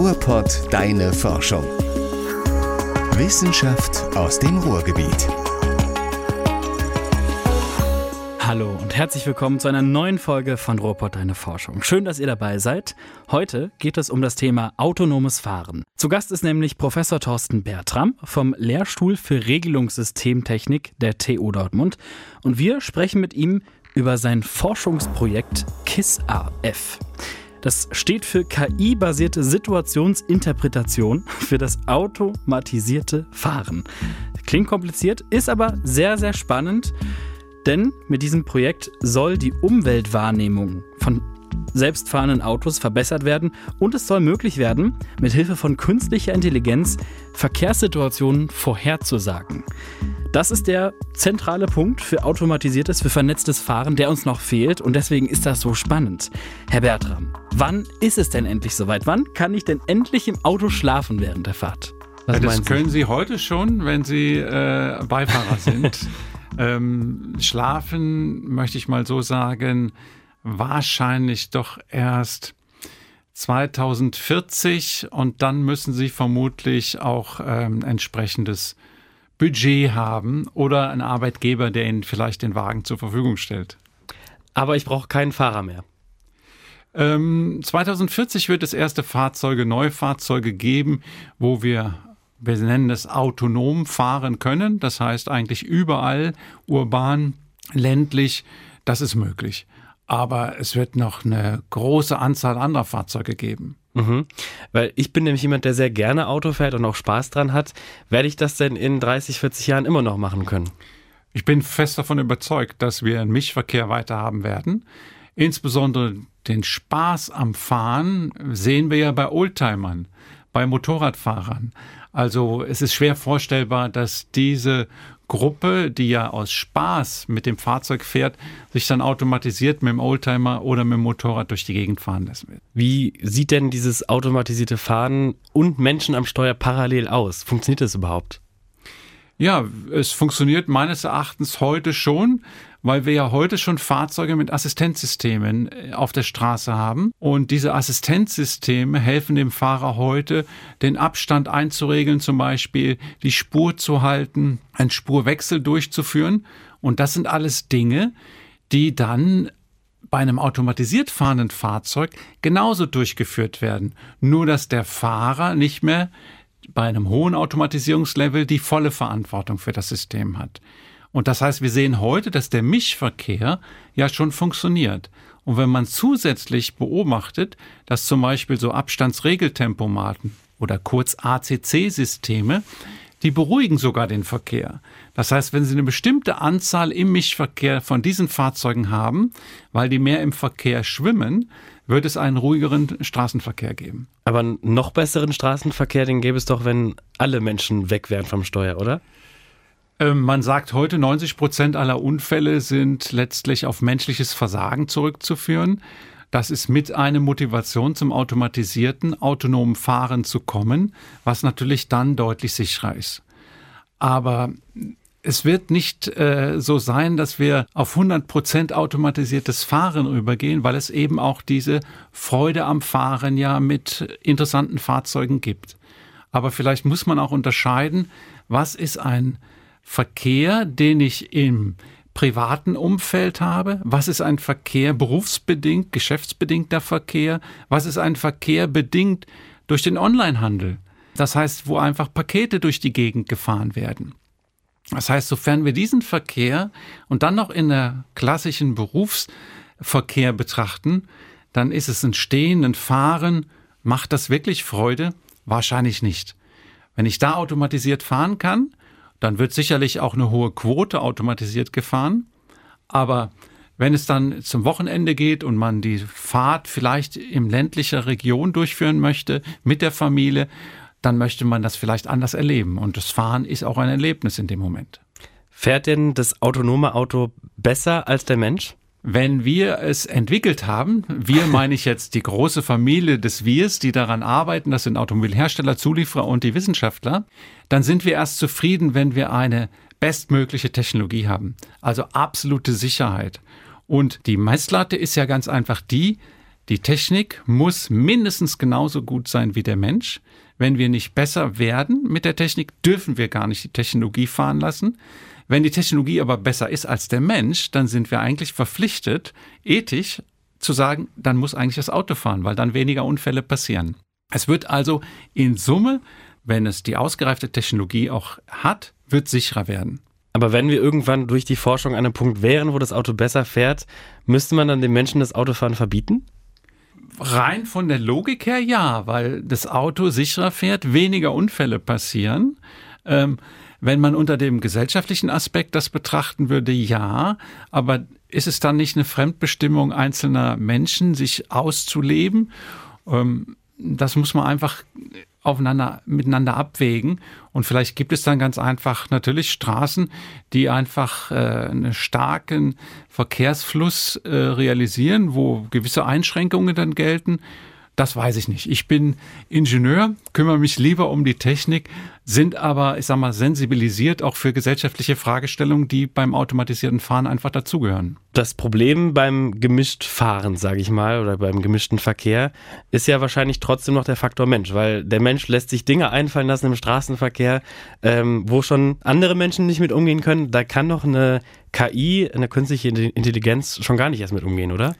Ruhrpott Deine Forschung. Wissenschaft aus dem Ruhrgebiet. Hallo und herzlich willkommen zu einer neuen Folge von Ruhrpott Deine Forschung. Schön, dass ihr dabei seid. Heute geht es um das Thema autonomes Fahren. Zu Gast ist nämlich Professor Thorsten Bertram vom Lehrstuhl für Regelungssystemtechnik der TU Dortmund und wir sprechen mit ihm über sein Forschungsprojekt KISS-AF. Das steht für KI-basierte Situationsinterpretation für das automatisierte Fahren. Klingt kompliziert, ist aber sehr, sehr spannend, denn mit diesem Projekt soll die Umweltwahrnehmung von selbstfahrenden Autos verbessert werden und es soll möglich werden, mit Hilfe von künstlicher Intelligenz Verkehrssituationen vorherzusagen. Das ist der zentrale Punkt für automatisiertes, für vernetztes Fahren, der uns noch fehlt und deswegen ist das so spannend. Herr Bertram, wann ist es denn endlich soweit? Wann kann ich denn endlich im Auto schlafen während der Fahrt? Was das können Sie heute schon, wenn Sie äh, Beifahrer sind. ähm, schlafen, möchte ich mal so sagen, wahrscheinlich doch erst 2040 und dann müssen Sie vermutlich auch ähm, entsprechendes Budget haben oder einen Arbeitgeber, der Ihnen vielleicht den Wagen zur Verfügung stellt. Aber ich brauche keinen Fahrer mehr. Ähm, 2040 wird es erste Fahrzeuge, Neufahrzeuge geben, wo wir, wir nennen es autonom fahren können. Das heißt eigentlich überall, urban, ländlich, das ist möglich. Aber es wird noch eine große Anzahl anderer Fahrzeuge geben. Mhm. Weil ich bin nämlich jemand, der sehr gerne Auto fährt und auch Spaß dran hat. Werde ich das denn in 30, 40 Jahren immer noch machen können? Ich bin fest davon überzeugt, dass wir einen Mischverkehr weiter haben werden. Insbesondere den Spaß am Fahren sehen wir ja bei Oldtimern, bei Motorradfahrern. Also es ist schwer vorstellbar, dass diese Gruppe, die ja aus Spaß mit dem Fahrzeug fährt, sich dann automatisiert mit dem Oldtimer oder mit dem Motorrad durch die Gegend fahren lassen will. Wie sieht denn dieses automatisierte Fahren und Menschen am Steuer parallel aus? Funktioniert das überhaupt? Ja, es funktioniert meines Erachtens heute schon weil wir ja heute schon Fahrzeuge mit Assistenzsystemen äh, auf der Straße haben. Und diese Assistenzsysteme helfen dem Fahrer heute, den Abstand einzuregeln, zum Beispiel die Spur zu halten, einen Spurwechsel durchzuführen. Und das sind alles Dinge, die dann bei einem automatisiert fahrenden Fahrzeug genauso durchgeführt werden. Nur dass der Fahrer nicht mehr bei einem hohen Automatisierungslevel die volle Verantwortung für das System hat. Und das heißt, wir sehen heute, dass der Mischverkehr ja schon funktioniert. Und wenn man zusätzlich beobachtet, dass zum Beispiel so Abstandsregeltempomaten oder kurz ACC-Systeme, die beruhigen sogar den Verkehr. Das heißt, wenn Sie eine bestimmte Anzahl im Mischverkehr von diesen Fahrzeugen haben, weil die mehr im Verkehr schwimmen, wird es einen ruhigeren Straßenverkehr geben. Aber einen noch besseren Straßenverkehr, den gäbe es doch, wenn alle Menschen weg wären vom Steuer, oder? Ähm, man sagt heute, 90 Prozent aller Unfälle sind letztlich auf menschliches Versagen zurückzuführen. Das ist mit einer Motivation zum automatisierten, autonomen Fahren zu kommen, was natürlich dann deutlich sicherer ist. Aber es wird nicht äh, so sein, dass wir auf 100 Prozent automatisiertes Fahren übergehen, weil es eben auch diese Freude am Fahren ja mit interessanten Fahrzeugen gibt. Aber vielleicht muss man auch unterscheiden, was ist ein Verkehr, den ich im privaten Umfeld habe? Was ist ein Verkehr berufsbedingt, geschäftsbedingter Verkehr? Was ist ein Verkehr bedingt durch den Onlinehandel? Das heißt, wo einfach Pakete durch die Gegend gefahren werden. Das heißt, sofern wir diesen Verkehr und dann noch in der klassischen Berufsverkehr betrachten, dann ist es ein Stehen, ein Fahren. Macht das wirklich Freude? Wahrscheinlich nicht. Wenn ich da automatisiert fahren kann, dann wird sicherlich auch eine hohe Quote automatisiert gefahren. Aber wenn es dann zum Wochenende geht und man die Fahrt vielleicht in ländlicher Region durchführen möchte mit der Familie, dann möchte man das vielleicht anders erleben. Und das Fahren ist auch ein Erlebnis in dem Moment. Fährt denn das autonome Auto besser als der Mensch? Wenn wir es entwickelt haben, wir meine ich jetzt die große Familie des Wirs, die daran arbeiten, das sind Automobilhersteller, Zulieferer und die Wissenschaftler, dann sind wir erst zufrieden, wenn wir eine bestmögliche Technologie haben. Also absolute Sicherheit. Und die Messlatte ist ja ganz einfach die, Die Technik muss mindestens genauso gut sein wie der Mensch. Wenn wir nicht besser werden mit der Technik, dürfen wir gar nicht die Technologie fahren lassen. Wenn die Technologie aber besser ist als der Mensch, dann sind wir eigentlich verpflichtet, ethisch zu sagen, dann muss eigentlich das Auto fahren, weil dann weniger Unfälle passieren. Es wird also in Summe, wenn es die ausgereifte Technologie auch hat, wird sicherer werden. Aber wenn wir irgendwann durch die Forschung an einem Punkt wären, wo das Auto besser fährt, müsste man dann den Menschen das Autofahren verbieten? Rein von der Logik her ja, weil das Auto sicherer fährt, weniger Unfälle passieren. Ähm, wenn man unter dem gesellschaftlichen Aspekt das betrachten würde, ja, aber ist es dann nicht eine Fremdbestimmung einzelner Menschen, sich auszuleben? Ähm, das muss man einfach aufeinander, miteinander abwägen. Und vielleicht gibt es dann ganz einfach natürlich Straßen, die einfach äh, einen starken Verkehrsfluss äh, realisieren, wo gewisse Einschränkungen dann gelten. Das weiß ich nicht. Ich bin Ingenieur, kümmere mich lieber um die Technik, sind aber, ich sag mal, sensibilisiert auch für gesellschaftliche Fragestellungen, die beim automatisierten Fahren einfach dazugehören. Das Problem beim gemischt Fahren, sage ich mal, oder beim gemischten Verkehr, ist ja wahrscheinlich trotzdem noch der Faktor Mensch, weil der Mensch lässt sich Dinge einfallen lassen im Straßenverkehr, ähm, wo schon andere Menschen nicht mit umgehen können. Da kann doch eine KI, eine künstliche Intelligenz schon gar nicht erst mit umgehen, oder?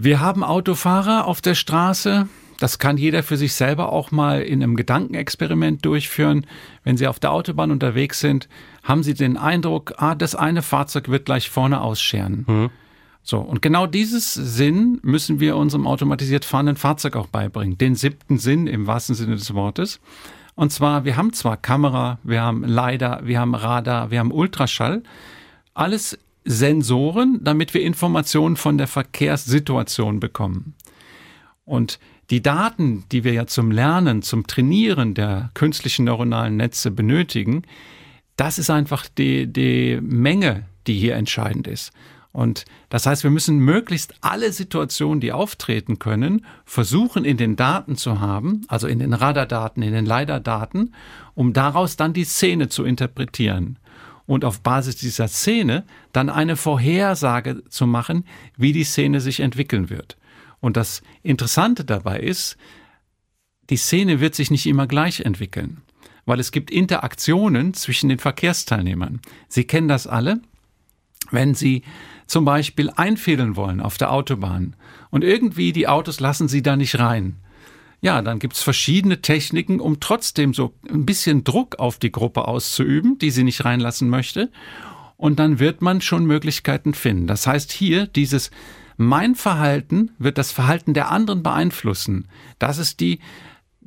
Wir haben Autofahrer auf der Straße. Das kann jeder für sich selber auch mal in einem Gedankenexperiment durchführen. Wenn Sie auf der Autobahn unterwegs sind, haben Sie den Eindruck, ah, das eine Fahrzeug wird gleich vorne ausscheren. Mhm. So, und genau dieses Sinn müssen wir unserem automatisiert fahrenden Fahrzeug auch beibringen. Den siebten Sinn im wahrsten Sinne des Wortes. Und zwar, wir haben zwar Kamera, wir haben LiDAR, wir haben Radar, wir haben Ultraschall. Alles Sensoren, damit wir Informationen von der Verkehrssituation bekommen. Und die Daten, die wir ja zum Lernen, zum Trainieren der künstlichen neuronalen Netze benötigen, das ist einfach die, die Menge, die hier entscheidend ist. Und das heißt, wir müssen möglichst alle Situationen, die auftreten können, versuchen in den Daten zu haben, also in den Radardaten, in den LiDAR-Daten, um daraus dann die Szene zu interpretieren und auf Basis dieser Szene dann eine Vorhersage zu machen, wie die Szene sich entwickeln wird. Und das Interessante dabei ist, die Szene wird sich nicht immer gleich entwickeln, weil es gibt Interaktionen zwischen den Verkehrsteilnehmern. Sie kennen das alle. Wenn Sie zum Beispiel einfädeln wollen auf der Autobahn und irgendwie die Autos lassen Sie da nicht rein, ja, dann gibt's verschiedene Techniken, um trotzdem so ein bisschen Druck auf die Gruppe auszuüben, die sie nicht reinlassen möchte. Und dann wird man schon Möglichkeiten finden. Das heißt hier, dieses mein Verhalten wird das Verhalten der anderen beeinflussen. Das ist die,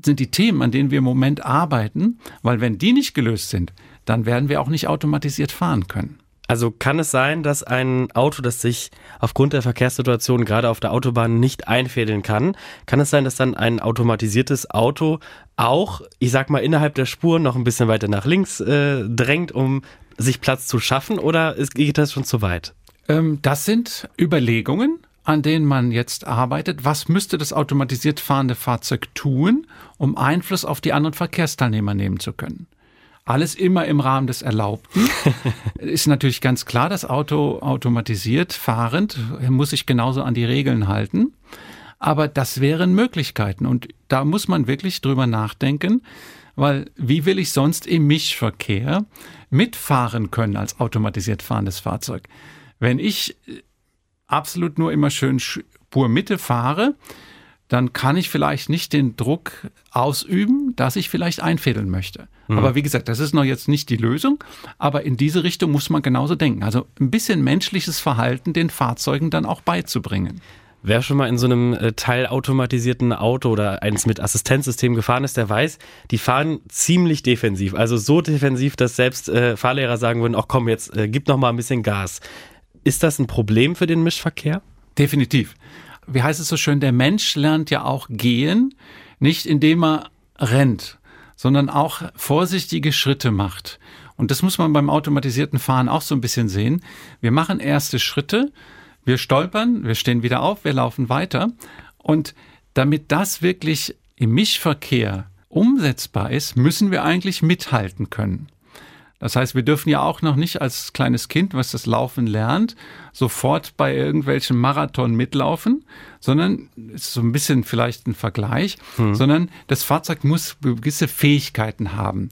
sind die Themen, an denen wir im Moment arbeiten, weil wenn die nicht gelöst sind, dann werden wir auch nicht automatisiert fahren können. Also kann es sein, dass ein Auto, das sich aufgrund der Verkehrssituation gerade auf der Autobahn nicht einfädeln kann, kann es sein, dass dann ein automatisiertes Auto auch, ich sag mal, innerhalb der Spuren noch ein bisschen weiter nach links äh, drängt, um sich Platz zu schaffen, oder geht das schon zu weit? Ähm, das sind Überlegungen, an denen man jetzt arbeitet. Was müsste das automatisiert fahrende Fahrzeug tun, um Einfluss auf die anderen Verkehrsteilnehmer nehmen zu können? Alles immer im Rahmen des Erlaubten. ist natürlich ganz klar, das Auto automatisiert fahrend muss sich genauso an die Regeln halten. Aber das wären Möglichkeiten. Und da muss man wirklich drüber nachdenken, weil wie will ich sonst im Mischverkehr mitfahren können als automatisiert fahrendes Fahrzeug? Wenn ich absolut nur immer schön Spurmitte fahre, dann kann ich vielleicht nicht den Druck ausüben, dass ich vielleicht einfädeln möchte. Mhm. Aber wie gesagt, das ist noch jetzt nicht die Lösung. Aber in diese Richtung muss man genauso denken. Also ein bisschen menschliches Verhalten den Fahrzeugen dann auch beizubringen. Wer schon mal in so einem äh, teilautomatisierten Auto oder eins mit Assistenzsystem gefahren ist, der weiß, die fahren ziemlich defensiv. Also so defensiv, dass selbst äh, Fahrlehrer sagen würden, ach komm, jetzt äh, gib noch mal ein bisschen Gas. Ist das ein Problem für den Mischverkehr? Definitiv wie heißt es so schön, der Mensch lernt ja auch gehen, nicht indem er rennt, sondern auch vorsichtige Schritte macht. Und das muss man beim automatisierten Fahren auch so ein bisschen sehen. Wir machen erste Schritte, wir stolpern, wir stehen wieder auf, wir laufen weiter. Und damit das wirklich im Mischverkehr umsetzbar ist, müssen wir eigentlich mithalten können. Das heißt, wir dürfen ja auch noch nicht als kleines Kind, was das Laufen lernt, sofort bei irgendwelchen Marathon mitlaufen, sondern ist so ein bisschen vielleicht ein Vergleich, hm. sondern das Fahrzeug muss gewisse Fähigkeiten haben.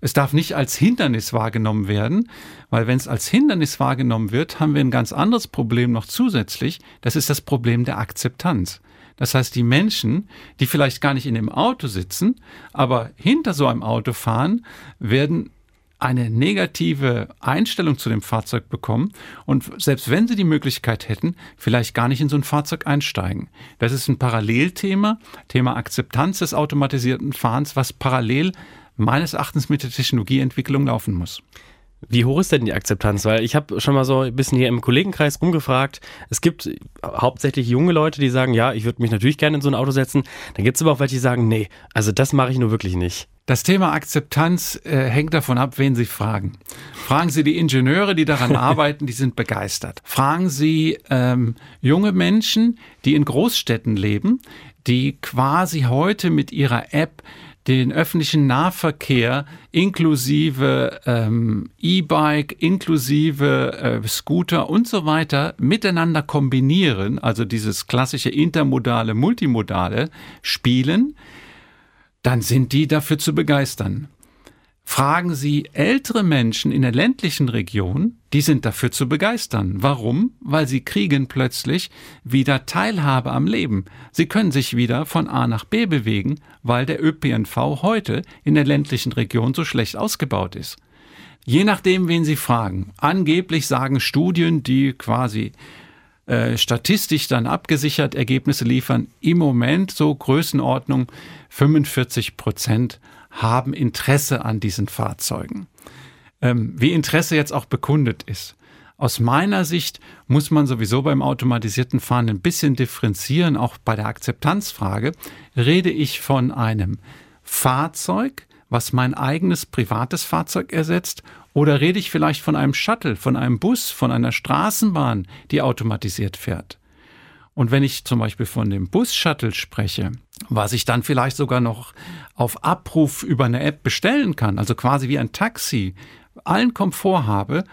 Es darf nicht als Hindernis wahrgenommen werden, weil wenn es als Hindernis wahrgenommen wird, haben wir ein ganz anderes Problem noch zusätzlich. Das ist das Problem der Akzeptanz. Das heißt, die Menschen, die vielleicht gar nicht in dem Auto sitzen, aber hinter so einem Auto fahren, werden eine negative Einstellung zu dem Fahrzeug bekommen und selbst wenn sie die Möglichkeit hätten, vielleicht gar nicht in so ein Fahrzeug einsteigen. Das ist ein Parallelthema, Thema Akzeptanz des automatisierten Fahrens, was parallel meines Erachtens mit der Technologieentwicklung laufen muss. Wie hoch ist denn die Akzeptanz? Weil ich habe schon mal so ein bisschen hier im Kollegenkreis rumgefragt. Es gibt hauptsächlich junge Leute, die sagen, ja, ich würde mich natürlich gerne in so ein Auto setzen. Dann gibt es aber auch welche, die sagen, nee, also das mache ich nur wirklich nicht. Das Thema Akzeptanz äh, hängt davon ab, wen Sie fragen. Fragen Sie die Ingenieure, die daran arbeiten, die sind begeistert. Fragen Sie ähm, junge Menschen, die in Großstädten leben, die quasi heute mit ihrer App den öffentlichen Nahverkehr inklusive ähm, E-Bike, inklusive äh, Scooter und so weiter miteinander kombinieren, also dieses klassische intermodale, multimodale spielen, dann sind die dafür zu begeistern. Fragen Sie ältere Menschen in der ländlichen Region, die sind dafür zu begeistern. Warum? Weil sie kriegen plötzlich wieder Teilhabe am Leben. Sie können sich wieder von A nach B bewegen, weil der ÖPNV heute in der ländlichen Region so schlecht ausgebaut ist. Je nachdem, wen Sie fragen. Angeblich sagen Studien, die quasi äh, statistisch dann abgesichert Ergebnisse liefern, im Moment so Größenordnung 45 Prozent haben Interesse an diesen Fahrzeugen. Ähm, wie Interesse jetzt auch bekundet ist. Aus meiner Sicht muss man sowieso beim automatisierten Fahren ein bisschen differenzieren, auch bei der Akzeptanzfrage. Rede ich von einem Fahrzeug, was mein eigenes privates Fahrzeug ersetzt, oder rede ich vielleicht von einem Shuttle, von einem Bus, von einer Straßenbahn, die automatisiert fährt? Und wenn ich zum Beispiel von dem Bus-Shuttle spreche, was ich dann vielleicht sogar noch auf Abruf über eine App bestellen kann, also quasi wie ein Taxi, allen Komfort habe,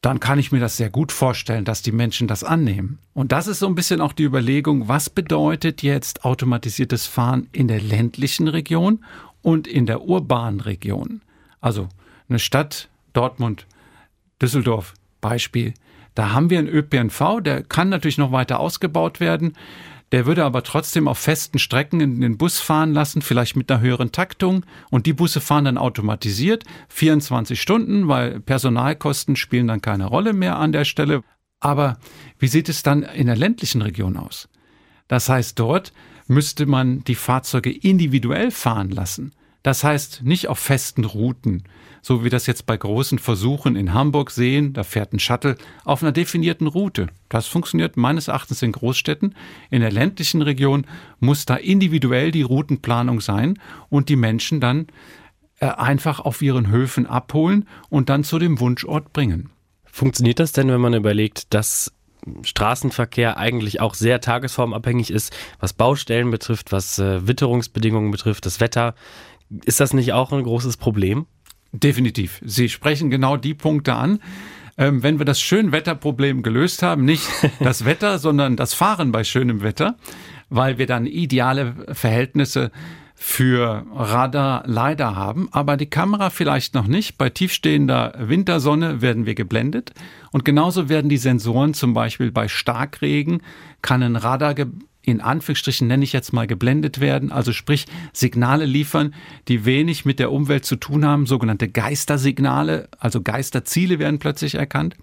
dann kann ich mir das sehr gut vorstellen, dass die Menschen das annehmen. Und das ist so ein bisschen auch die Überlegung, was bedeutet jetzt automatisiertes Fahren in der ländlichen Region und in der urbanen Region? Also eine Stadt, Dortmund, Düsseldorf, Beispiel, da haben wir einen ÖPNV, der kann natürlich noch weiter ausgebaut werden. Der würde aber trotzdem auf festen Strecken in den Bus fahren lassen, vielleicht mit einer höheren Taktung. Und die Busse fahren dann automatisiert 24 Stunden, weil Personalkosten spielen dann keine Rolle mehr an der Stelle. Aber wie sieht es dann in der ländlichen Region aus? Das heißt, dort müsste man die Fahrzeuge individuell fahren lassen. Das heißt, nicht auf festen Routen, so wie wir das jetzt bei großen Versuchen in Hamburg sehen, da fährt ein Shuttle auf einer definierten Route. Das funktioniert meines Erachtens in Großstädten. In der ländlichen Region muss da individuell die Routenplanung sein und die Menschen dann äh, einfach auf ihren Höfen abholen und dann zu dem Wunschort bringen. Funktioniert das denn, wenn man überlegt, dass Straßenverkehr eigentlich auch sehr tagesformabhängig ist, was Baustellen betrifft, was äh, Witterungsbedingungen betrifft, das Wetter? Ist das nicht auch ein großes Problem? Definitiv. Sie sprechen genau die Punkte an. Ähm, wenn wir das Schönwetterproblem gelöst haben, nicht das Wetter, sondern das Fahren bei schönem Wetter, weil wir dann ideale Verhältnisse für Radar leider haben, aber die Kamera vielleicht noch nicht. Bei tiefstehender Wintersonne werden wir geblendet und genauso werden die Sensoren zum Beispiel bei Starkregen kann ein Radar in Anführungsstrichen nenne ich jetzt mal geblendet werden, also sprich Signale liefern, die wenig mit der Umwelt zu tun haben, sogenannte Geistersignale, also Geisterziele werden plötzlich erkannt.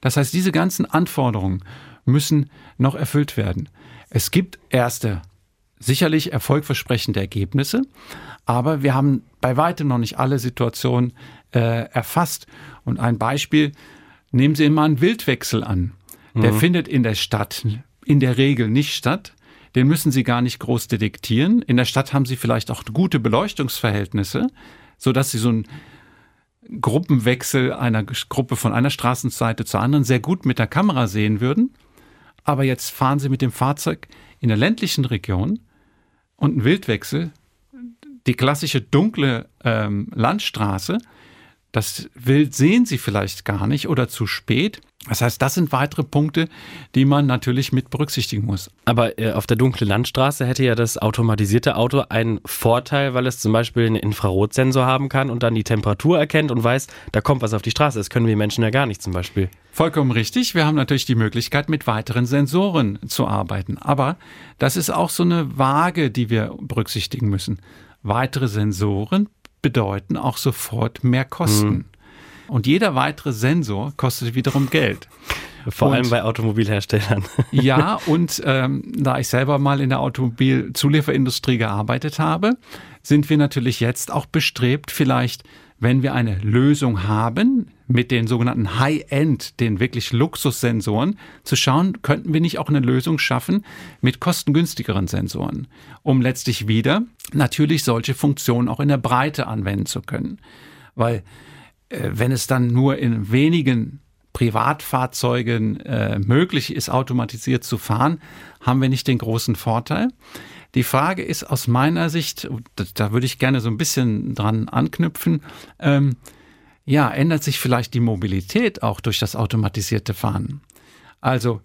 Das heißt, diese ganzen Anforderungen müssen noch erfüllt werden. Es gibt erste sicherlich erfolgversprechende Ergebnisse, aber wir haben bei weitem noch nicht alle Situationen äh, erfasst. Und ein Beispiel, nehmen Sie immer einen Wildwechsel an. Der mhm. findet in der Stadt in der Regel nicht statt den müssen Sie gar nicht groß detektieren. In der Stadt haben Sie vielleicht auch gute Beleuchtungsverhältnisse, sodass Sie so einen Gruppenwechsel einer Gruppe von einer Straßenseite zur anderen sehr gut mit der Kamera sehen würden. Aber jetzt fahren Sie mit dem Fahrzeug in der ländlichen Region und ein Wildwechsel, die klassische dunkle ähm, Landstraße, Das Wild sehen sie vielleicht gar nicht oder zu spät. Das heißt, das sind weitere Punkte, die man natürlich mit berücksichtigen muss. Aber äh, auf der dunklen Landstraße hätte ja das automatisierte Auto einen Vorteil, weil es zum Beispiel einen Infrarotsensor haben kann und dann die Temperatur erkennt und weiß, da kommt was auf die Straße. Das können wir Menschen ja gar nicht zum Beispiel. Vollkommen richtig. Wir haben natürlich die Möglichkeit, mit weiteren Sensoren zu arbeiten. Aber das ist auch so eine Waage, die wir berücksichtigen müssen. Weitere Sensoren bedeuten auch sofort mehr Kosten. Mhm. Und jeder weitere Sensor kostet wiederum Geld. Vor und, allem bei Automobilherstellern. ja, und ähm, da ich selber mal in der Automobilzulieferindustrie gearbeitet habe, sind wir natürlich jetzt auch bestrebt, vielleicht, wenn wir eine Lösung haben, mit den sogenannten High-End, den wirklich Luxussensoren, zu schauen, könnten wir nicht auch eine Lösung schaffen mit kostengünstigeren Sensoren, um letztlich wieder natürlich solche Funktionen auch in der Breite anwenden zu können. Weil äh, wenn es dann nur in wenigen Privatfahrzeugen äh, möglich ist, automatisiert zu fahren, haben wir nicht den großen Vorteil. Die Frage ist aus meiner Sicht, da würde ich gerne so ein bisschen dran anknüpfen, ähm, ja, ändert sich vielleicht die Mobilität auch durch das automatisierte Fahren? Also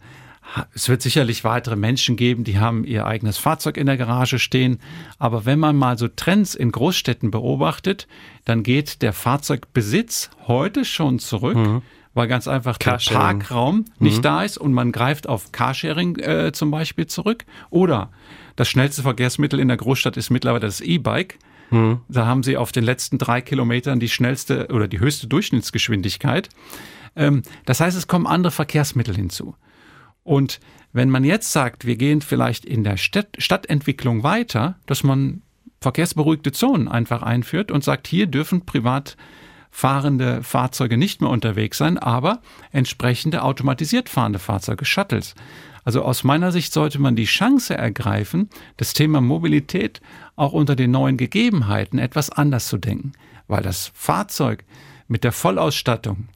es wird sicherlich weitere Menschen geben, die haben ihr eigenes Fahrzeug in der Garage stehen. Aber wenn man mal so Trends in Großstädten beobachtet, dann geht der Fahrzeugbesitz heute schon zurück. Mhm weil ganz einfach der Parkraum nicht mhm. da ist und man greift auf Carsharing äh, zum Beispiel zurück. Oder das schnellste Verkehrsmittel in der Großstadt ist mittlerweile das E-Bike. Mhm. Da haben sie auf den letzten drei Kilometern die schnellste oder die höchste Durchschnittsgeschwindigkeit. Ähm, das heißt, es kommen andere Verkehrsmittel hinzu. Und wenn man jetzt sagt, wir gehen vielleicht in der Stadt Stadtentwicklung weiter, dass man verkehrsberuhigte Zonen einfach einführt und sagt, hier dürfen privat fahrende Fahrzeuge nicht mehr unterwegs sein, aber entsprechende automatisiert fahrende Fahrzeuge, Shuttles. Also aus meiner Sicht sollte man die Chance ergreifen, das Thema Mobilität auch unter den neuen Gegebenheiten etwas anders zu denken, weil das Fahrzeug mit der Vollausstattung,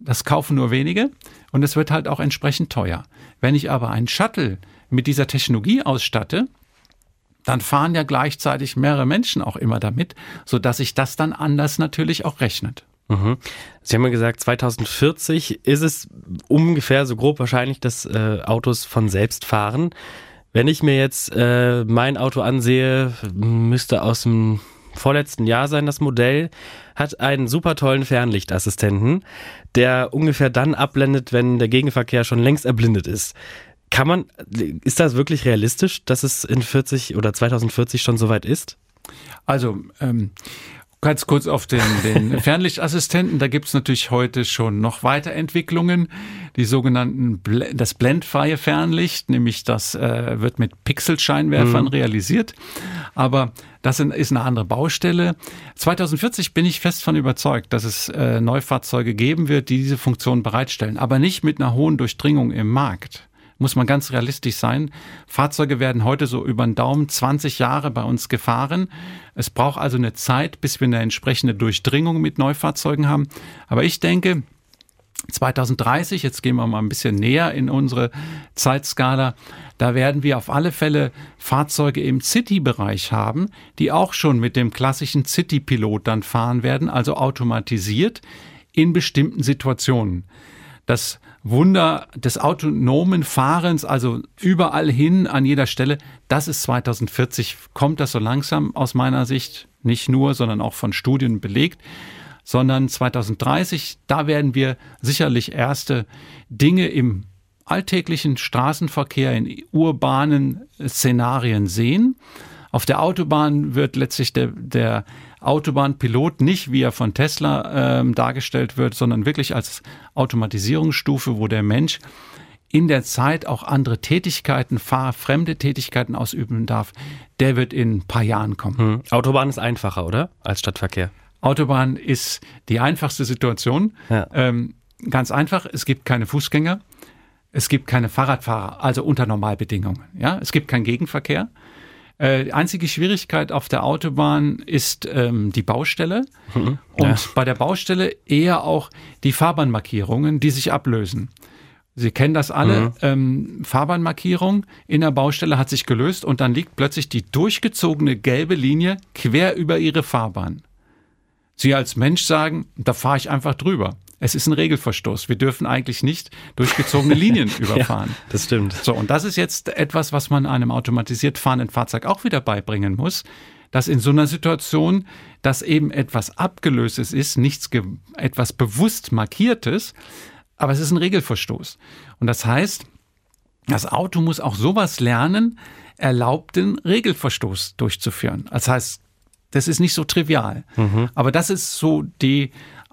das kaufen nur wenige und es wird halt auch entsprechend teuer. Wenn ich aber einen Shuttle mit dieser Technologie ausstatte, dann fahren ja gleichzeitig mehrere Menschen auch immer damit, sodass sich das dann anders natürlich auch rechnet. Mhm. Sie haben ja gesagt, 2040 ist es ungefähr so grob wahrscheinlich, dass äh, Autos von selbst fahren. Wenn ich mir jetzt äh, mein Auto ansehe, müsste aus dem vorletzten Jahr sein, das Modell, hat einen super tollen Fernlichtassistenten, der ungefähr dann abblendet, wenn der Gegenverkehr schon längst erblindet ist. Kann man, ist das wirklich realistisch, dass es in 40 oder 2040 schon soweit ist? Also, ähm, Ganz kurz auf den, den Fernlichtassistenten. Da gibt's natürlich heute schon noch Weiterentwicklungen. Die sogenannten das blendfreie Fernlicht, nämlich das äh, wird mit Pixelscheinwerfern mhm. realisiert. Aber das ist eine andere Baustelle. 2040 bin ich fest von überzeugt, dass es äh, Neufahrzeuge geben wird, die diese Funktion bereitstellen, aber nicht mit einer hohen Durchdringung im Markt muss man ganz realistisch sein. Fahrzeuge werden heute so über den Daumen 20 Jahre bei uns gefahren. Es braucht also eine Zeit, bis wir eine entsprechende Durchdringung mit Neufahrzeugen haben. Aber ich denke, 2030, jetzt gehen wir mal ein bisschen näher in unsere Zeitskala, da werden wir auf alle Fälle Fahrzeuge im City-Bereich haben, die auch schon mit dem klassischen City-Pilot dann fahren werden, also automatisiert in bestimmten Situationen. Das Wunder des autonomen Fahrens, also überall hin, an jeder Stelle, das ist 2040, kommt das so langsam aus meiner Sicht, nicht nur, sondern auch von Studien belegt, sondern 2030, da werden wir sicherlich erste Dinge im alltäglichen Straßenverkehr, in urbanen Szenarien sehen. Auf der Autobahn wird letztlich der, der Autobahnpilot nicht, wie er von Tesla ähm, dargestellt wird, sondern wirklich als Automatisierungsstufe, wo der Mensch in der Zeit auch andere Tätigkeiten, fahrfremde Tätigkeiten ausüben darf, der wird in ein paar Jahren kommen. Hm. Autobahn ist einfacher, oder? Als Stadtverkehr. Autobahn ist die einfachste Situation. Ja. Ähm, ganz einfach, es gibt keine Fußgänger, es gibt keine Fahrradfahrer, also unter Normalbedingungen. Ja? Es gibt keinen Gegenverkehr. Äh, die einzige Schwierigkeit auf der Autobahn ist ähm, die Baustelle mhm. und ja. bei der Baustelle eher auch die Fahrbahnmarkierungen, die sich ablösen. Sie kennen das alle. Mhm. Ähm, Fahrbahnmarkierung in der Baustelle hat sich gelöst und dann liegt plötzlich die durchgezogene gelbe Linie quer über ihre Fahrbahn. Sie als Mensch sagen, da fahre ich einfach drüber. Es ist ein Regelverstoß. Wir dürfen eigentlich nicht durchgezogene Linien überfahren. Ja, das stimmt. So, und das ist jetzt etwas, was man einem automatisiert fahrenden Fahrzeug auch wieder beibringen muss, dass in so einer Situation, dass eben etwas Abgelöstes ist, nichts etwas bewusst Markiertes, aber es ist ein Regelverstoß. Und das heißt, das Auto muss auch sowas lernen, erlaubten Regelverstoß durchzuführen. Das heißt, das ist nicht so trivial. Mhm. Aber das ist so die,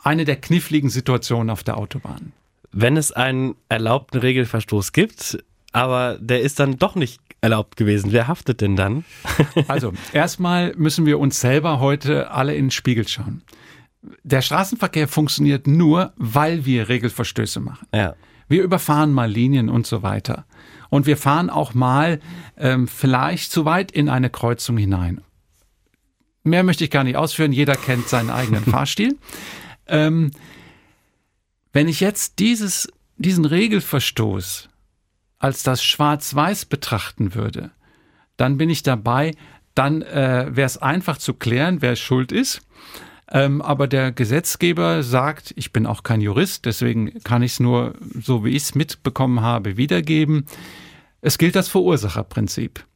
eine der kniffligen Situationen auf der Autobahn. Wenn es einen erlaubten Regelverstoß gibt, aber der ist dann doch nicht erlaubt gewesen. Wer haftet denn dann? also, erstmal müssen wir uns selber heute alle in den Spiegel schauen. Der Straßenverkehr funktioniert nur, weil wir Regelverstöße machen. Ja. Wir überfahren mal Linien und so weiter. Und wir fahren auch mal ähm, vielleicht zu weit in eine Kreuzung hinein. Mehr möchte ich gar nicht ausführen. Jeder kennt seinen eigenen Fahrstil. Ähm, wenn ich jetzt dieses, diesen Regelverstoß als das Schwarz-Weiß betrachten würde, dann bin ich dabei, dann äh, wäre es einfach zu klären, wer schuld ist. Ähm, aber der Gesetzgeber sagt, ich bin auch kein Jurist, deswegen kann ich es nur, so wie ich es mitbekommen habe, wiedergeben. Es gilt das Verursacherprinzip.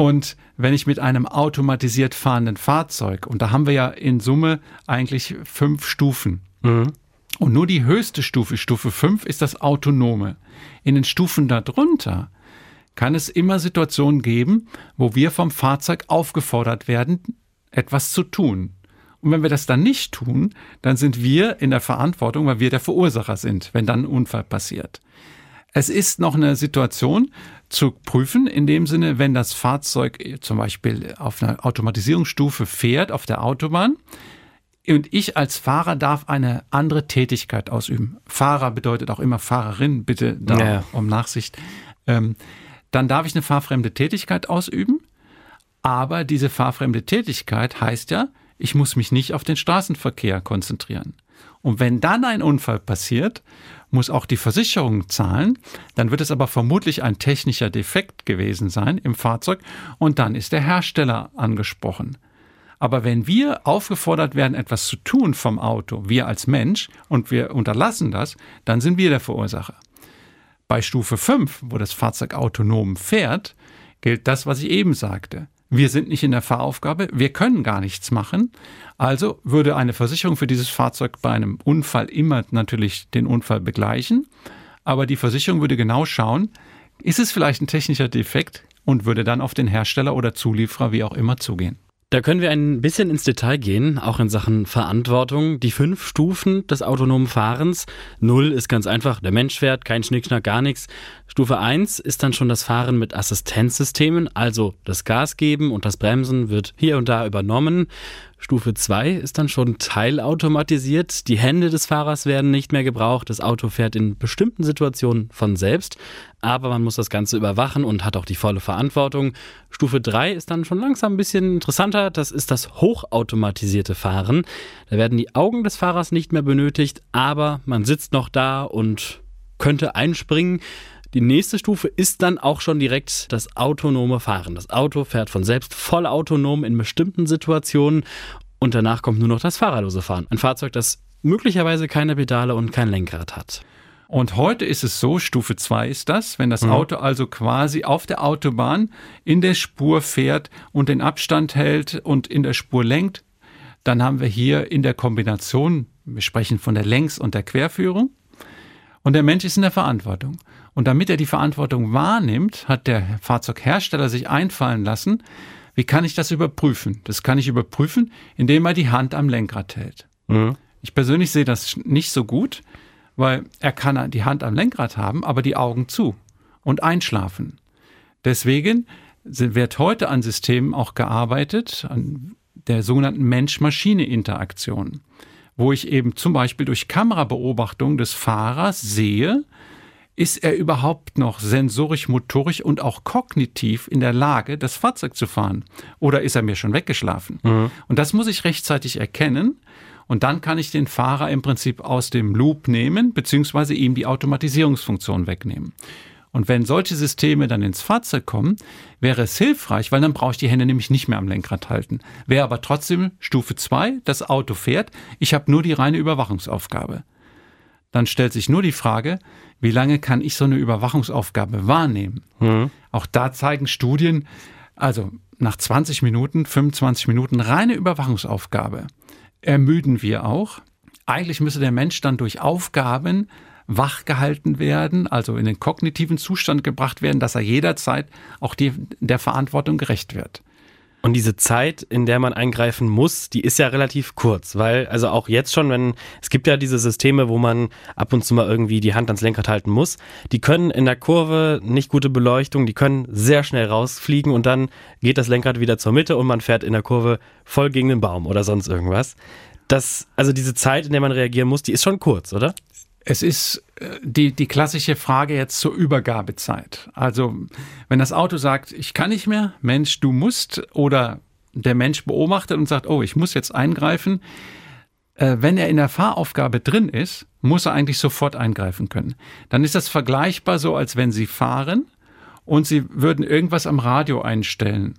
Und wenn ich mit einem automatisiert fahrenden Fahrzeug, und da haben wir ja in Summe eigentlich fünf Stufen, mhm. und nur die höchste Stufe, Stufe 5, ist das Autonome. In den Stufen darunter kann es immer Situationen geben, wo wir vom Fahrzeug aufgefordert werden, etwas zu tun. Und wenn wir das dann nicht tun, dann sind wir in der Verantwortung, weil wir der Verursacher sind, wenn dann ein Unfall passiert. Es ist noch eine Situation zu prüfen, in dem Sinne, wenn das Fahrzeug zum Beispiel auf einer Automatisierungsstufe fährt auf der Autobahn, und ich als Fahrer darf eine andere Tätigkeit ausüben. Fahrer bedeutet auch immer Fahrerin, bitte da ja. um Nachsicht. Ähm, dann darf ich eine fahrfremde Tätigkeit ausüben. Aber diese fahrfremde Tätigkeit heißt ja, ich muss mich nicht auf den Straßenverkehr konzentrieren. Und wenn dann ein Unfall passiert, muss auch die Versicherung zahlen. Dann wird es aber vermutlich ein technischer Defekt gewesen sein im Fahrzeug und dann ist der Hersteller angesprochen. Aber wenn wir aufgefordert werden, etwas zu tun vom Auto, wir als Mensch, und wir unterlassen das, dann sind wir der Verursacher. Bei Stufe 5, wo das Fahrzeug autonom fährt, gilt das, was ich eben sagte. Wir sind nicht in der Fahraufgabe, wir können gar nichts machen. Also würde eine Versicherung für dieses Fahrzeug bei einem Unfall immer natürlich den Unfall begleichen. Aber die Versicherung würde genau schauen, ist es vielleicht ein technischer Defekt und würde dann auf den Hersteller oder Zulieferer wie auch immer zugehen. Da können wir ein bisschen ins Detail gehen, auch in Sachen Verantwortung. Die fünf Stufen des autonomen Fahrens. Null ist ganz einfach, der Mensch fährt, kein Schnickschnack, gar nichts. Stufe eins ist dann schon das Fahren mit Assistenzsystemen, also das Gas geben und das Bremsen wird hier und da übernommen. Stufe 2 ist dann schon teilautomatisiert. Die Hände des Fahrers werden nicht mehr gebraucht. Das Auto fährt in bestimmten Situationen von selbst. Aber man muss das Ganze überwachen und hat auch die volle Verantwortung. Stufe 3 ist dann schon langsam ein bisschen interessanter. Das ist das hochautomatisierte Fahren. Da werden die Augen des Fahrers nicht mehr benötigt, aber man sitzt noch da und könnte einspringen. Die nächste Stufe ist dann auch schon direkt das autonome Fahren. Das Auto fährt von selbst voll autonom in bestimmten Situationen und danach kommt nur noch das fahrerlose Fahren. Ein Fahrzeug, das möglicherweise keine Pedale und kein Lenkrad hat. Und heute ist es so, Stufe 2 ist das, wenn das mhm. Auto also quasi auf der Autobahn in der Spur fährt und den Abstand hält und in der Spur lenkt, dann haben wir hier in der Kombination, wir sprechen von der Längs- und der Querführung, und der Mensch ist in der Verantwortung. Und damit er die Verantwortung wahrnimmt, hat der Fahrzeughersteller sich einfallen lassen, wie kann ich das überprüfen? Das kann ich überprüfen, indem er die Hand am Lenkrad hält. Mhm. Ich persönlich sehe das nicht so gut, weil er kann die Hand am Lenkrad haben, aber die Augen zu und einschlafen. Deswegen wird heute an Systemen auch gearbeitet, an der sogenannten Mensch-Maschine-Interaktion, wo ich eben zum Beispiel durch Kamerabeobachtung des Fahrers sehe, ist er überhaupt noch sensorisch, motorisch und auch kognitiv in der Lage, das Fahrzeug zu fahren? Oder ist er mir schon weggeschlafen? Mhm. Und das muss ich rechtzeitig erkennen. Und dann kann ich den Fahrer im Prinzip aus dem Loop nehmen, beziehungsweise ihm die Automatisierungsfunktion wegnehmen. Und wenn solche Systeme dann ins Fahrzeug kommen, wäre es hilfreich, weil dann brauche ich die Hände nämlich nicht mehr am Lenkrad halten. Wäre aber trotzdem Stufe 2, das Auto fährt, ich habe nur die reine Überwachungsaufgabe. Dann stellt sich nur die Frage, wie lange kann ich so eine Überwachungsaufgabe wahrnehmen? Mhm. Auch da zeigen Studien, also nach 20 Minuten, 25 Minuten reine Überwachungsaufgabe ermüden wir auch. Eigentlich müsste der Mensch dann durch Aufgaben wachgehalten werden, also in den kognitiven Zustand gebracht werden, dass er jederzeit auch die, der Verantwortung gerecht wird. Und diese Zeit, in der man eingreifen muss, die ist ja relativ kurz, weil also auch jetzt schon, wenn es gibt ja diese Systeme, wo man ab und zu mal irgendwie die Hand ans Lenkrad halten muss, die können in der Kurve nicht gute Beleuchtung, die können sehr schnell rausfliegen und dann geht das Lenkrad wieder zur Mitte und man fährt in der Kurve voll gegen den Baum oder sonst irgendwas. Das, also diese Zeit, in der man reagieren muss, die ist schon kurz, oder? Es ist äh, die, die klassische Frage jetzt zur Übergabezeit. Also, wenn das Auto sagt, ich kann nicht mehr, Mensch, du musst, oder der Mensch beobachtet und sagt, oh, ich muss jetzt eingreifen, äh, wenn er in der Fahraufgabe drin ist, muss er eigentlich sofort eingreifen können. Dann ist das vergleichbar so, als wenn Sie fahren und Sie würden irgendwas am Radio einstellen.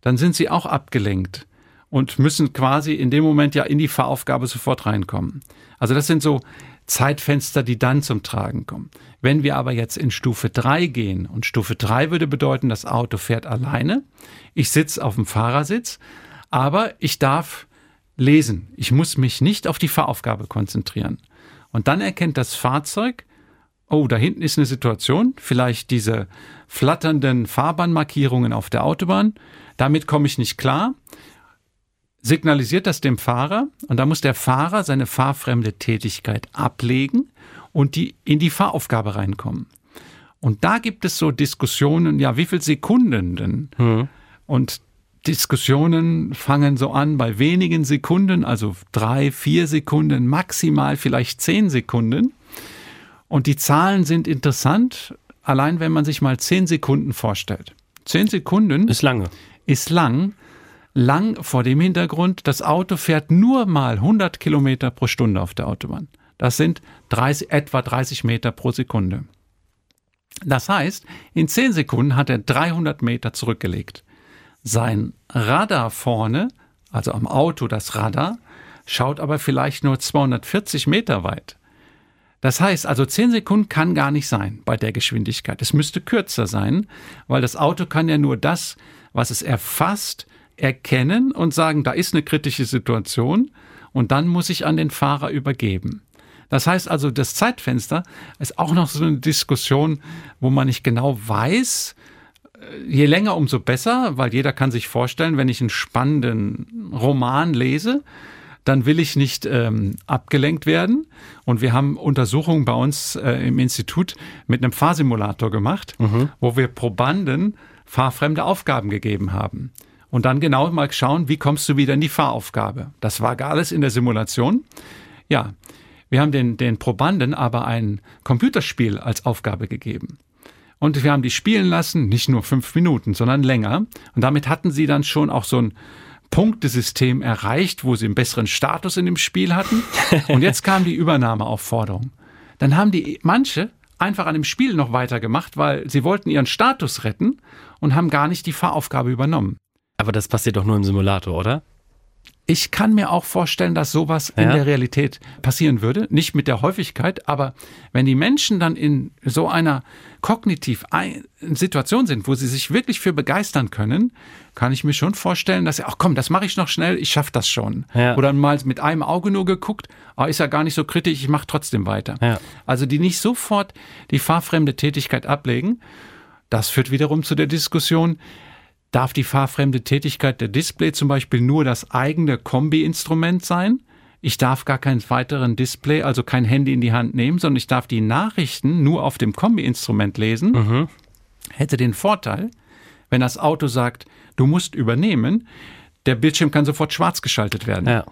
Dann sind Sie auch abgelenkt und müssen quasi in dem Moment ja in die Fahraufgabe sofort reinkommen. Also das sind so Zeitfenster, die dann zum Tragen kommen. Wenn wir aber jetzt in Stufe 3 gehen, und Stufe 3 würde bedeuten, das Auto fährt alleine, ich sitze auf dem Fahrersitz, aber ich darf lesen. Ich muss mich nicht auf die Fahraufgabe konzentrieren. Und dann erkennt das Fahrzeug, oh, da hinten ist eine Situation, vielleicht diese flatternden Fahrbahnmarkierungen auf der Autobahn, damit komme ich nicht klar signalisiert das dem Fahrer und da muss der Fahrer seine fahrfremde Tätigkeit ablegen und die in die Fahraufgabe reinkommen. Und da gibt es so Diskussionen, ja, wie viel Sekunden denn? Hm. Und Diskussionen fangen so an bei wenigen Sekunden, also drei, vier Sekunden, maximal vielleicht zehn Sekunden. Und die Zahlen sind interessant, allein wenn man sich mal zehn Sekunden vorstellt. Zehn Sekunden ist lange. Ist lang, lang vor dem Hintergrund, das Auto fährt nur mal 100 Kilometer pro Stunde auf der Autobahn. Das sind 30, etwa 30 Meter pro Sekunde. Das heißt, in 10 Sekunden hat er 300 Meter zurückgelegt. Sein Radar vorne, also am Auto das Radar, schaut aber vielleicht nur 240 Meter weit. Das heißt, also 10 Sekunden kann gar nicht sein bei der Geschwindigkeit. Es müsste kürzer sein, weil das Auto kann ja nur das, was es erfasst, erkennen und sagen, da ist eine kritische Situation und dann muss ich an den Fahrer übergeben. Das heißt also, das Zeitfenster ist auch noch so eine Diskussion, wo man nicht genau weiß, äh, je länger, umso besser, weil jeder kann sich vorstellen, wenn ich einen spannenden Roman lese, dann will ich nicht ähm, abgelenkt werden. Und wir haben Untersuchungen bei uns äh, im Institut mit einem Fahrsimulator gemacht, mhm. wo wir Probanden fahrfremde Aufgaben gegeben haben und dann genau mal schauen, wie kommst du wieder in die Fahraufgabe. Das war gar alles in der Simulation. Ja, wir haben den, den Probanden aber ein Computerspiel als Aufgabe gegeben. Und wir haben die spielen lassen, nicht nur fünf Minuten, sondern länger. Und damit hatten sie dann schon auch so ein Punktesystem erreicht, wo sie einen besseren Status in dem Spiel hatten. Und jetzt kam die Übernahmeaufforderung. Dann haben die manche einfach an dem Spiel noch weitergemacht, weil sie wollten ihren Status retten und haben gar nicht die Fahraufgabe übernommen. Aber das passiert doch nur im Simulator, oder? Ich kann mir auch vorstellen, dass sowas ja. in der Realität passieren würde. Nicht mit der Häufigkeit, aber wenn die Menschen dann in so einer kognitiv Situation sind, wo sie sich wirklich für begeistern können, kann ich mir schon vorstellen, dass sie, ach komm, das mache ich noch schnell, ich schaffe das schon. Ja. Oder mal mit einem Auge nur geguckt, oh, ist ja gar nicht so kritisch, ich mache trotzdem weiter. Ja. Also die nicht sofort die fahrfremde Tätigkeit ablegen. Das führt wiederum zu der Diskussion, Darf die fahrfremde Tätigkeit der Display zum Beispiel nur das eigene Kombi-Instrument sein? Ich darf gar keinen weiteren Display, also kein Handy in die Hand nehmen, sondern ich darf die Nachrichten nur auf dem Kombi-Instrument lesen. Mhm. Hätte den Vorteil, wenn das Auto sagt, du musst übernehmen, der Bildschirm kann sofort schwarz geschaltet werden. Ja.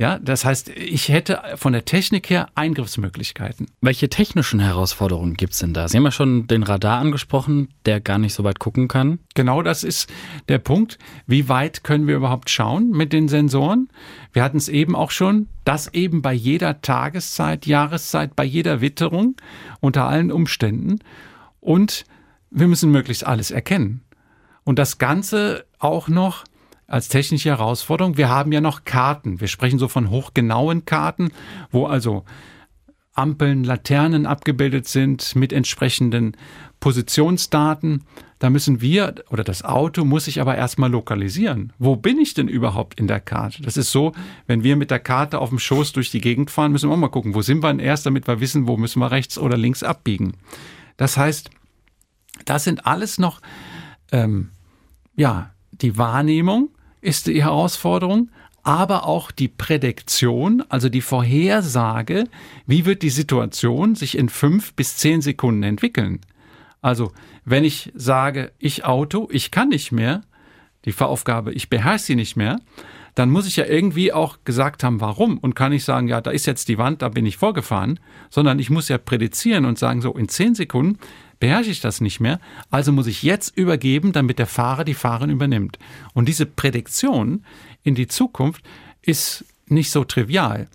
Ja, das heißt, ich hätte von der Technik her Eingriffsmöglichkeiten. Welche technischen Herausforderungen gibt es denn da? Sie haben ja schon den Radar angesprochen, der gar nicht so weit gucken kann. Genau das ist der Punkt. Wie weit können wir überhaupt schauen mit den Sensoren? Wir hatten es eben auch schon, das eben bei jeder Tageszeit, Jahreszeit, bei jeder Witterung, unter allen Umständen. Und wir müssen möglichst alles erkennen. Und das Ganze auch noch als technische Herausforderung. Wir haben ja noch Karten. Wir sprechen so von hochgenauen Karten, wo also Ampeln, Laternen abgebildet sind mit entsprechenden Positionsdaten. Da müssen wir oder das Auto muss sich aber erstmal lokalisieren. Wo bin ich denn überhaupt in der Karte? Das ist so, wenn wir mit der Karte auf dem Schoß durch die Gegend fahren, müssen wir auch mal gucken, wo sind wir denn erst, damit wir wissen, wo müssen wir rechts oder links abbiegen. Das heißt, das sind alles noch, ähm, ja, die Wahrnehmung ist die Herausforderung, aber auch die Prädiktion, also die Vorhersage, wie wird die Situation sich in fünf bis zehn Sekunden entwickeln. Also, wenn ich sage, ich Auto, ich kann nicht mehr, die Veraufgabe, ich beherrsche sie nicht mehr, dann muss ich ja irgendwie auch gesagt haben, warum. Und kann ich sagen, ja, da ist jetzt die Wand, da bin ich vorgefahren, sondern ich muss ja prädizieren und sagen, so in zehn Sekunden beherrsche ich das nicht mehr, also muss ich jetzt übergeben, damit der Fahrer die Fahrerin übernimmt. Und diese Prädiktion in die Zukunft ist nicht so trivial.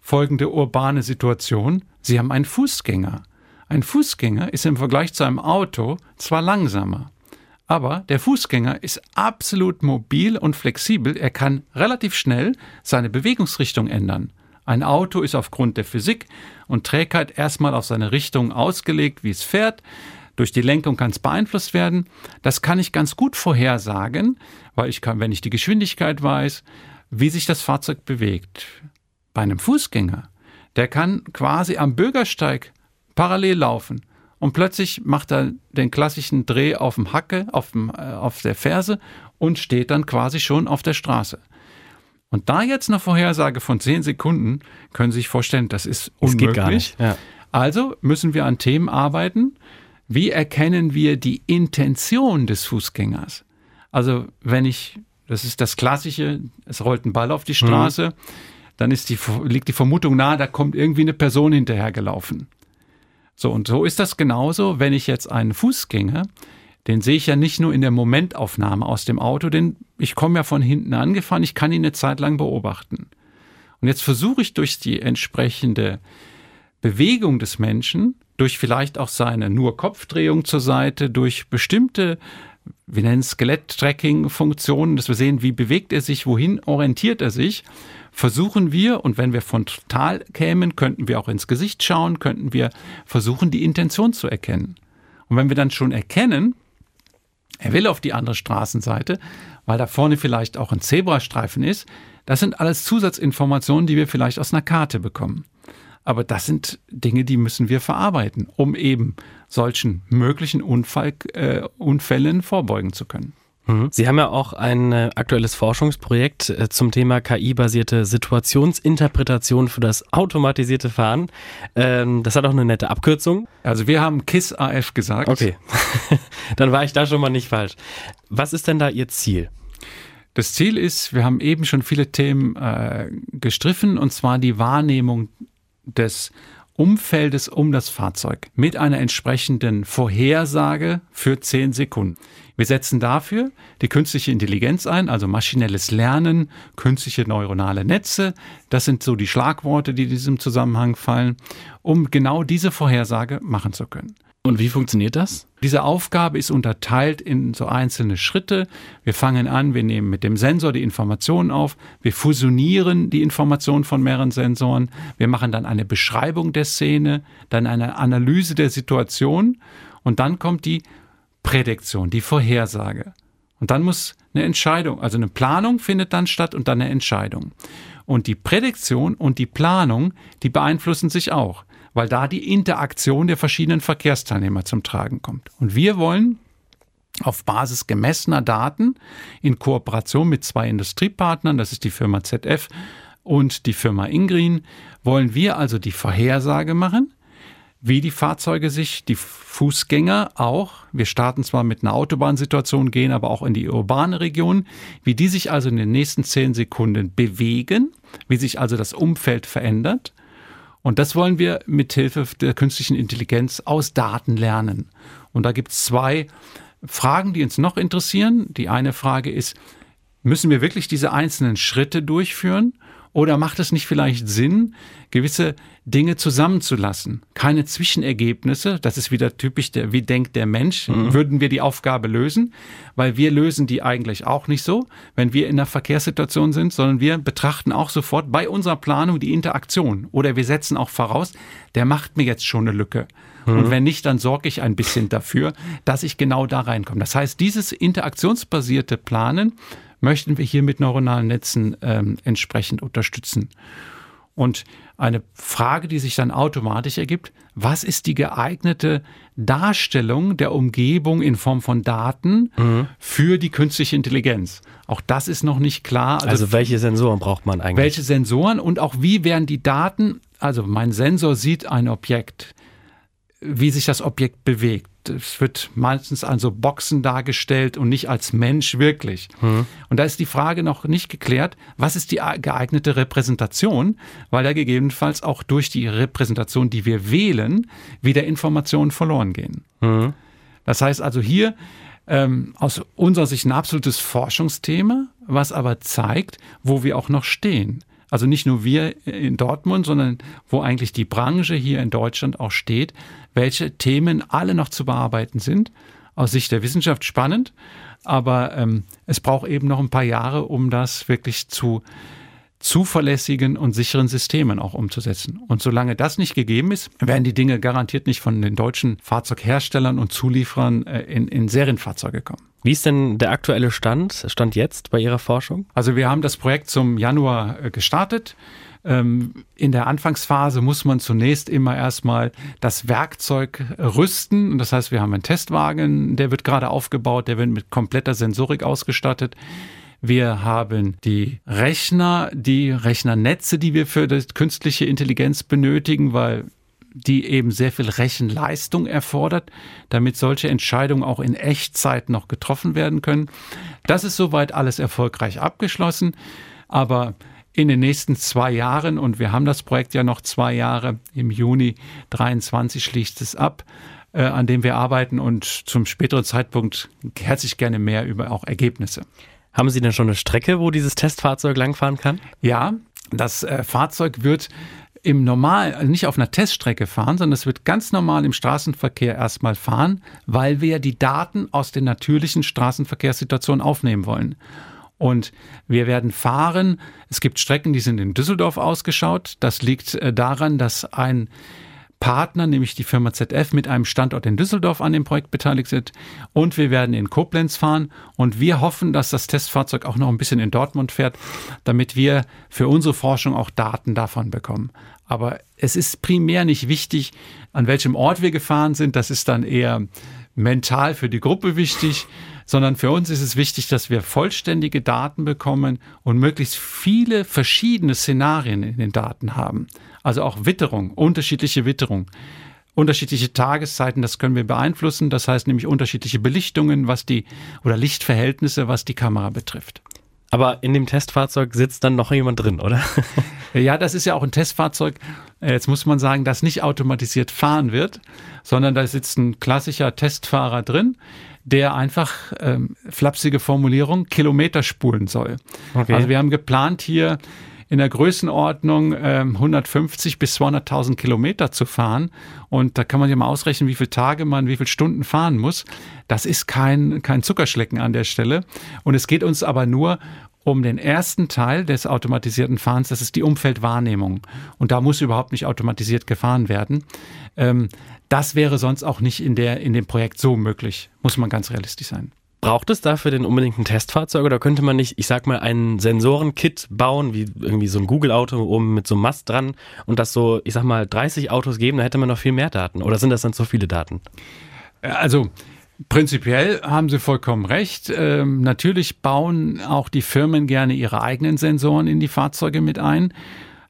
Folgende urbane Situation, Sie haben einen Fußgänger. Ein Fußgänger ist im Vergleich zu einem Auto zwar langsamer, aber der Fußgänger ist absolut mobil und flexibel. Er kann relativ schnell seine Bewegungsrichtung ändern. Ein Auto ist aufgrund der Physik und Trägheit erstmal auf seine Richtung ausgelegt, wie es fährt. Durch die Lenkung kann es beeinflusst werden. Das kann ich ganz gut vorhersagen, weil ich kann, wenn ich die Geschwindigkeit weiß, wie sich das Fahrzeug bewegt. Bei einem Fußgänger, der kann quasi am Bürgersteig parallel laufen und plötzlich macht er den klassischen Dreh auf dem Hacke, auf, dem, äh, auf der Ferse und steht dann quasi schon auf der Straße. Und da jetzt eine Vorhersage von zehn Sekunden, können Sie sich vorstellen, das ist unmöglich. Das geht gar nicht. Ja. Also müssen wir an Themen arbeiten. Wie erkennen wir die Intention des Fußgängers? Also wenn ich, das ist das Klassische, es rollt ein Ball auf die Straße, mhm. dann ist die, liegt die Vermutung nahe, da kommt irgendwie eine Person hinterhergelaufen. So, und so ist das genauso, wenn ich jetzt einen Fußgänger, den sehe ich ja nicht nur in der Momentaufnahme aus dem Auto, denn ich komme ja von hinten angefahren, ich kann ihn eine Zeit lang beobachten. Und jetzt versuche ich durch die entsprechende Bewegung des Menschen, durch vielleicht auch seine nur Kopfdrehung zur Seite, durch bestimmte, wir nennen Skelett-Tracking-Funktionen, dass wir sehen, wie bewegt er sich, wohin orientiert er sich, versuchen wir, und wenn wir frontal kämen, könnten wir auch ins Gesicht schauen, könnten wir versuchen, die Intention zu erkennen. Und wenn wir dann schon erkennen, er will auf die andere Straßenseite, weil da vorne vielleicht auch ein Zebrastreifen ist. Das sind alles Zusatzinformationen, die wir vielleicht aus einer Karte bekommen. Aber das sind Dinge, die müssen wir verarbeiten, um eben solchen möglichen Unfall, äh, Unfällen vorbeugen zu können. Mhm. Sie haben ja auch ein äh, aktuelles Forschungsprojekt äh, zum Thema KI-basierte Situationsinterpretation für das automatisierte Fahren. Ähm, das hat auch eine nette Abkürzung. Also wir haben KISS-AF gesagt. Okay, dann war ich da schon mal nicht falsch. Was ist denn da Ihr Ziel? Das Ziel ist, wir haben eben schon viele Themen äh, gestriffen, und zwar die Wahrnehmung des Umfeldes um das Fahrzeug mit einer entsprechenden Vorhersage für zehn Sekunden. Wir setzen dafür die künstliche Intelligenz ein, also maschinelles Lernen, künstliche neuronale Netze. Das sind so die Schlagworte, die in diesem Zusammenhang fallen, um genau diese Vorhersage machen zu können. Und wie funktioniert das? Diese Aufgabe ist unterteilt in so einzelne Schritte. Wir fangen an, wir nehmen mit dem Sensor die Informationen auf, wir fusionieren die Informationen von mehreren Sensoren, wir machen dann eine Beschreibung der Szene, dann eine Analyse der Situation und dann kommt die Prädiktion, die Vorhersage. Und dann muss eine Entscheidung, also eine Planung findet dann statt und dann eine Entscheidung. Und die Prädiktion und die Planung, die beeinflussen sich auch weil da die Interaktion der verschiedenen Verkehrsteilnehmer zum Tragen kommt. Und wir wollen auf Basis gemessener Daten in Kooperation mit zwei Industriepartnern, das ist die Firma ZF und die Firma Ingreen, wollen wir also die Vorhersage machen, wie die Fahrzeuge sich, die Fußgänger auch, wir starten zwar mit einer Autobahnsituation, gehen aber auch in die urbane Region, wie die sich also in den nächsten zehn Sekunden bewegen, wie sich also das Umfeld verändert und das wollen wir mit Hilfe der künstlichen Intelligenz aus Daten lernen. Und da gibt es zwei Fragen, die uns noch interessieren. Die eine Frage ist, müssen wir wirklich diese einzelnen Schritte durchführen? Oder macht es nicht vielleicht Sinn, gewisse Dinge zusammenzulassen? Keine Zwischenergebnisse, das ist wieder typisch, der, wie denkt der Mensch, mhm. würden wir die Aufgabe lösen, weil wir lösen die eigentlich auch nicht so, wenn wir in einer Verkehrssituation sind, sondern wir betrachten auch sofort bei unserer Planung die Interaktion. Oder wir setzen auch voraus, der macht mir jetzt schon eine Lücke. Mhm. Und wenn nicht, dann sorge ich ein bisschen dafür, dass ich genau da reinkomme. Das heißt, dieses interaktionsbasierte Planen möchten wir hier mit neuronalen Netzen ähm, entsprechend unterstützen. Und eine Frage, die sich dann automatisch ergibt, was ist die geeignete Darstellung der Umgebung in Form von Daten mhm. für die künstliche Intelligenz? Auch das ist noch nicht klar. Also, also welche Sensoren braucht man eigentlich? Welche Sensoren und auch wie werden die Daten, also mein Sensor sieht ein Objekt, wie sich das Objekt bewegt es wird meistens an so Boxen dargestellt und nicht als Mensch wirklich. Mhm. Und da ist die Frage noch nicht geklärt, was ist die geeignete Repräsentation, weil da gegebenenfalls auch durch die Repräsentation, die wir wählen, wieder Informationen verloren gehen. Mhm. Das heißt also hier ähm, aus unserer Sicht ein absolutes Forschungsthema, was aber zeigt, wo wir auch noch stehen. Also nicht nur wir in Dortmund, sondern wo eigentlich die Branche hier in Deutschland auch steht, welche Themen alle noch zu bearbeiten sind. Aus Sicht der Wissenschaft spannend, aber ähm, es braucht eben noch ein paar Jahre, um das wirklich zu zuverlässigen und sicheren Systemen auch umzusetzen. Und solange das nicht gegeben ist, werden die Dinge garantiert nicht von den deutschen Fahrzeugherstellern und Zulieferern äh, in, in Serienfahrzeuge kommen. Wie ist denn der aktuelle Stand, Stand jetzt bei Ihrer Forschung? Also wir haben das Projekt zum Januar äh, gestartet. Ähm, in der Anfangsphase muss man zunächst immer erstmal das Werkzeug rüsten. Das heißt, wir haben einen Testwagen, der wird gerade aufgebaut, der wird mit kompletter Sensorik ausgestattet. Wir haben die Rechner, die Rechnernetze, die wir für die künstliche Intelligenz benötigen, weil die eben sehr viel Rechenleistung erfordert, damit solche Entscheidungen auch in Echtzeit noch getroffen werden können. Das ist soweit alles erfolgreich abgeschlossen, aber in den nächsten zwei Jahren, und wir haben das Projekt ja noch zwei Jahre, im Juni 23 schließt es ab, äh, an dem wir arbeiten und zum späteren Zeitpunkt herzlich gerne mehr über auch Ergebnisse. Haben Sie denn schon eine Strecke, wo dieses Testfahrzeug langfahren kann? Ja, das äh, Fahrzeug wird im Normal, also nicht auf einer Teststrecke fahren, sondern es wird ganz normal im Straßenverkehr erstmal fahren, weil wir die Daten aus den natürlichen Straßenverkehrssituationen aufnehmen wollen. Und wir werden fahren. Es gibt Strecken, die sind in Düsseldorf ausgeschaut. Das liegt äh, daran, dass ein Partner, nämlich die Firma ZF, mit einem Standort in Düsseldorf an dem Projekt beteiligt sind. Und wir werden in Koblenz fahren. Und wir hoffen, dass das Testfahrzeug auch noch ein bisschen in Dortmund fährt, damit wir für unsere Forschung auch Daten davon bekommen. Aber es ist primär nicht wichtig, an welchem Ort wir gefahren sind. Das ist dann eher mental für die Gruppe wichtig, sondern für uns ist es wichtig, dass wir vollständige Daten bekommen und möglichst viele verschiedene Szenarien in den Daten haben. Also auch Witterung, unterschiedliche Witterung. Unterschiedliche Tageszeiten, das können wir beeinflussen. Das heißt nämlich unterschiedliche Belichtungen, was die oder Lichtverhältnisse, was die Kamera betrifft. Aber in dem Testfahrzeug sitzt dann noch jemand drin, oder? ja, das ist ja auch ein Testfahrzeug. Jetzt muss man sagen, das nicht automatisiert fahren wird, sondern da sitzt ein klassischer Testfahrer drin, der einfach ähm, flapsige Formulierung Kilometer spulen soll. Okay. Also wir haben geplant hier in der Größenordnung äh, 150 bis 200.000 Kilometer zu fahren. Und da kann man ja mal ausrechnen, wie viele Tage man, wie viele Stunden fahren muss. Das ist kein, kein Zuckerschlecken an der Stelle. Und es geht uns aber nur um den ersten Teil des automatisierten Fahrens, das ist die Umfeldwahrnehmung. Und da muss überhaupt nicht automatisiert gefahren werden. Ähm, das wäre sonst auch nicht in, der, in dem Projekt so möglich, muss man ganz realistisch sein. Braucht es dafür denn unbedingt ein Testfahrzeug oder könnte man nicht, ich sag mal, ein Sensorenkit bauen, wie irgendwie so ein Google-Auto oben mit so einem Mast dran und das so, ich sag mal, 30 Autos geben, da hätte man noch viel mehr Daten? Oder sind das dann zu viele Daten? Also, Prinzipiell haben Sie vollkommen recht. Ähm, natürlich bauen auch die Firmen gerne ihre eigenen Sensoren in die Fahrzeuge mit ein.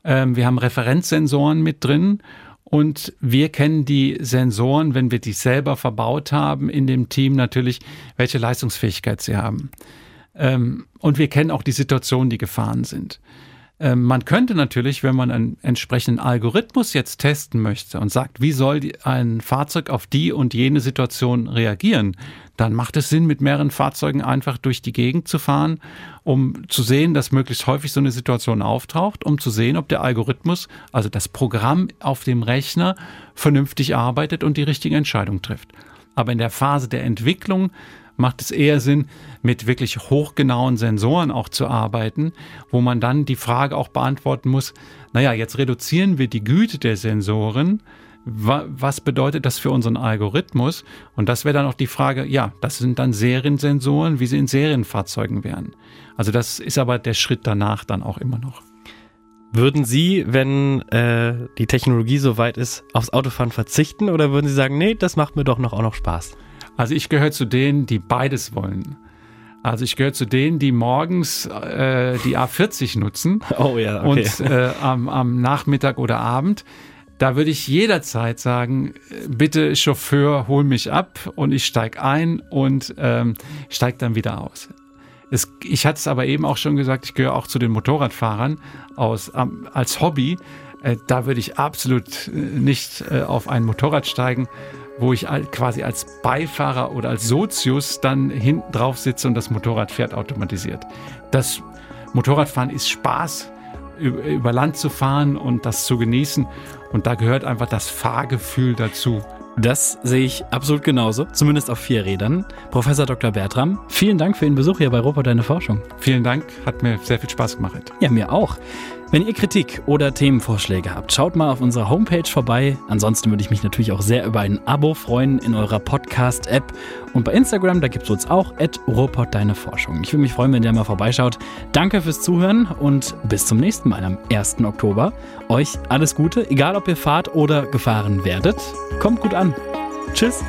Ähm, wir haben Referenzsensoren mit drin und wir kennen die Sensoren, wenn wir die selber verbaut haben, in dem Team natürlich, welche Leistungsfähigkeit sie haben. Ähm, und wir kennen auch die Situationen, die gefahren sind. Ähm, man könnte natürlich, wenn man einen entsprechenden Algorithmus jetzt testen möchte und sagt, wie soll ein Fahrzeug auf die und jene Situation reagieren, dann macht es Sinn, mit mehreren Fahrzeugen einfach durch die Gegend zu fahren, um zu sehen, dass möglichst häufig so eine Situation auftaucht, um zu sehen, ob der Algorithmus, also das Programm auf dem Rechner, vernünftig arbeitet und die richtige Entscheidung trifft. Aber in der Phase der Entwicklung macht es eher Sinn, mit wirklich hochgenauen Sensoren auch zu arbeiten, wo man dann die Frage auch beantworten muss, naja, jetzt reduzieren wir die Güte der Sensoren, was bedeutet das für unseren Algorithmus? Und das wäre dann auch die Frage, ja, das sind dann Seriensensoren, wie sie in Serienfahrzeugen wären. Also das ist aber der Schritt danach dann auch immer noch. Würden Sie, wenn äh, die Technologie so weit ist, aufs Autofahren verzichten oder würden Sie sagen, nee, das macht mir doch noch auch noch Spaß? Also ich gehöre zu denen, die beides wollen. Also ich gehöre zu denen, die morgens äh, die A40 nutzen oh ja, okay. und äh, am, am Nachmittag oder Abend. Da würde ich jederzeit sagen, bitte Chauffeur, hol mich ab und ich steige ein und ähm, steige dann wieder aus. Es, ich hatte es aber eben auch schon gesagt, ich gehöre auch zu den Motorradfahrern aus, ähm, als Hobby. Äh, da würde ich absolut äh, nicht äh, auf ein Motorrad steigen wo ich quasi als Beifahrer oder als Sozius dann hinten drauf sitze und das Motorrad fährt automatisiert. Das Motorradfahren ist Spaß, über Land zu fahren und das zu genießen. Und da gehört einfach das Fahrgefühl dazu. Das sehe ich absolut genauso, zumindest auf vier Rädern. Professor Dr. Bertram, vielen Dank für Ihren Besuch hier bei Robot Deine Forschung. Vielen Dank, hat mir sehr viel Spaß gemacht. Ja, mir auch. Wenn ihr Kritik oder Themenvorschläge habt, schaut mal auf unserer Homepage vorbei. Ansonsten würde ich mich natürlich auch sehr über ein Abo freuen in eurer Podcast-App. Und bei Instagram, da gibt es uns auch at Deine Forschung. Ich würde mich freuen, wenn ihr mal vorbeischaut. Danke fürs Zuhören und bis zum nächsten Mal am 1. Oktober. Euch alles Gute, egal ob ihr fahrt oder gefahren werdet. Kommt gut an. Tschüss.